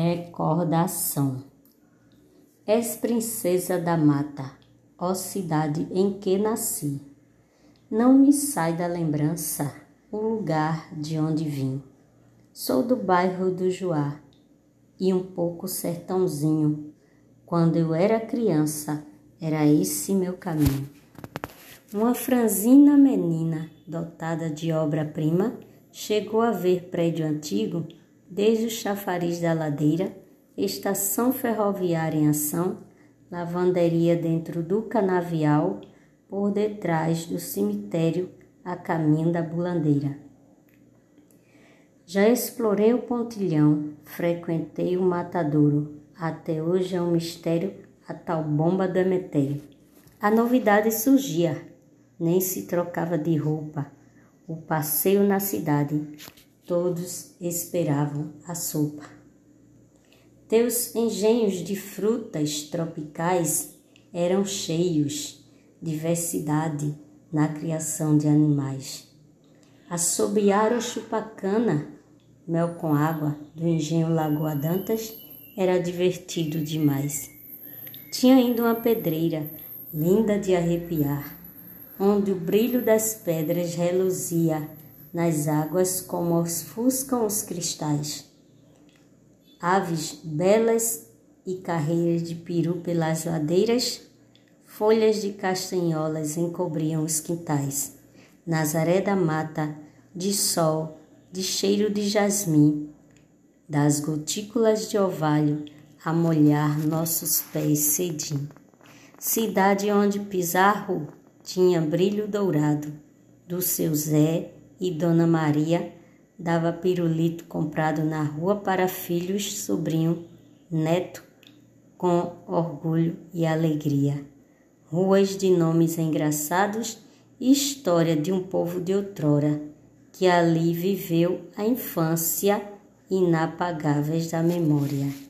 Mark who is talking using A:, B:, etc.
A: Recordação És princesa da mata, ó cidade em que nasci. Não me sai da lembrança o lugar de onde vim. Sou do bairro do Juá e um pouco sertãozinho. Quando eu era criança, era esse meu caminho. Uma franzina menina, dotada de obra-prima, chegou a ver prédio antigo desde o chafariz da ladeira, estação ferroviária em ação, lavanderia dentro do canavial, por detrás do cemitério a caminho da bulandeira. Já explorei o pontilhão, frequentei o matadouro. Até hoje é um mistério a tal bomba do emetério. A novidade surgia, nem se trocava de roupa. O passeio na cidade Todos esperavam a sopa. Teus engenhos de frutas tropicais eram cheios, diversidade na criação de animais. Assobiar o chupacana, mel com água, do engenho Lagoa Dantas, era divertido demais. Tinha ainda uma pedreira, linda de arrepiar, onde o brilho das pedras reluzia nas águas como ofuscam os cristais. Aves belas e carreiras de peru pelas ladeiras, folhas de castanholas encobriam os quintais. Nazaré da mata, de sol, de cheiro de jasmim, das gotículas de orvalho a molhar nossos pés cedim. Cidade onde Pizarro tinha brilho dourado, do seu Zé e Dona Maria dava pirulito comprado na rua para filhos, sobrinho, neto, com orgulho e alegria. Ruas de nomes engraçados e história de um povo de outrora, que ali viveu a infância inapagáveis da memória.